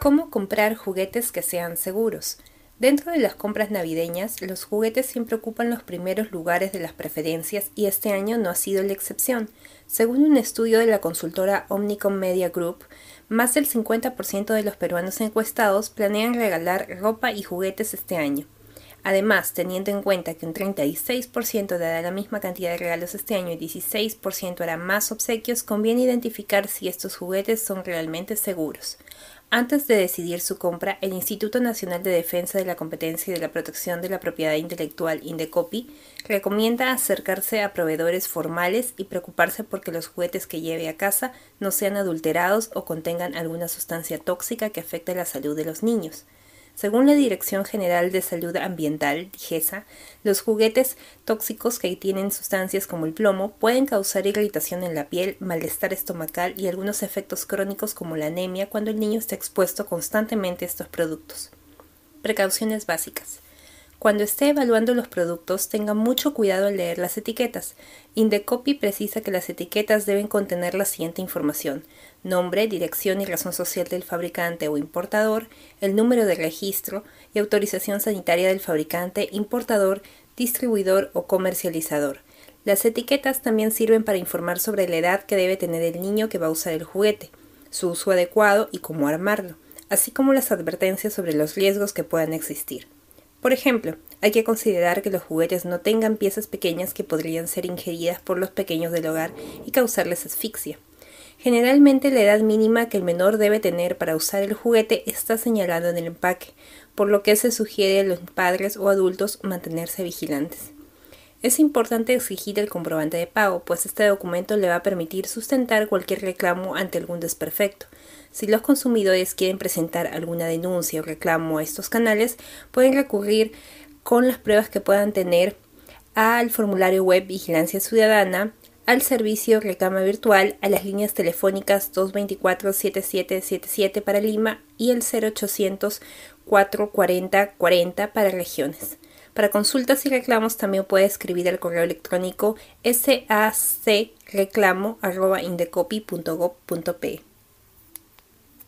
¿Cómo comprar juguetes que sean seguros? Dentro de las compras navideñas, los juguetes siempre ocupan los primeros lugares de las preferencias y este año no ha sido la excepción. Según un estudio de la consultora Omnicom Media Group, más del 50% de los peruanos encuestados planean regalar ropa y juguetes este año. Además, teniendo en cuenta que un 36% dará la misma cantidad de regalos este año y 16% hará más obsequios, conviene identificar si estos juguetes son realmente seguros. Antes de decidir su compra, el Instituto Nacional de Defensa de la Competencia y de la Protección de la Propiedad Intelectual, INDECOPI, recomienda acercarse a proveedores formales y preocuparse porque los juguetes que lleve a casa no sean adulterados o contengan alguna sustancia tóxica que afecte la salud de los niños. Según la Dirección General de Salud Ambiental, DIGESA, los juguetes tóxicos que tienen sustancias como el plomo pueden causar irritación en la piel, malestar estomacal y algunos efectos crónicos como la anemia cuando el niño está expuesto constantemente a estos productos. Precauciones básicas. Cuando esté evaluando los productos, tenga mucho cuidado al leer las etiquetas. Indecopy precisa que las etiquetas deben contener la siguiente información: nombre, dirección y razón social del fabricante o importador, el número de registro y autorización sanitaria del fabricante, importador, distribuidor o comercializador. Las etiquetas también sirven para informar sobre la edad que debe tener el niño que va a usar el juguete, su uso adecuado y cómo armarlo, así como las advertencias sobre los riesgos que puedan existir. Por ejemplo, hay que considerar que los juguetes no tengan piezas pequeñas que podrían ser ingeridas por los pequeños del hogar y causarles asfixia. Generalmente la edad mínima que el menor debe tener para usar el juguete está señalada en el empaque, por lo que se sugiere a los padres o adultos mantenerse vigilantes. Es importante exigir el comprobante de pago, pues este documento le va a permitir sustentar cualquier reclamo ante algún desperfecto. Si los consumidores quieren presentar alguna denuncia o reclamo a estos canales, pueden recurrir con las pruebas que puedan tener al formulario web Vigilancia Ciudadana, al servicio reclama virtual, a las líneas telefónicas 224-7777 para Lima y el 0800 440 40 para regiones. Para consultas y reclamos también puede escribir al correo electrónico sacreclamo.indecopy.gov.pe.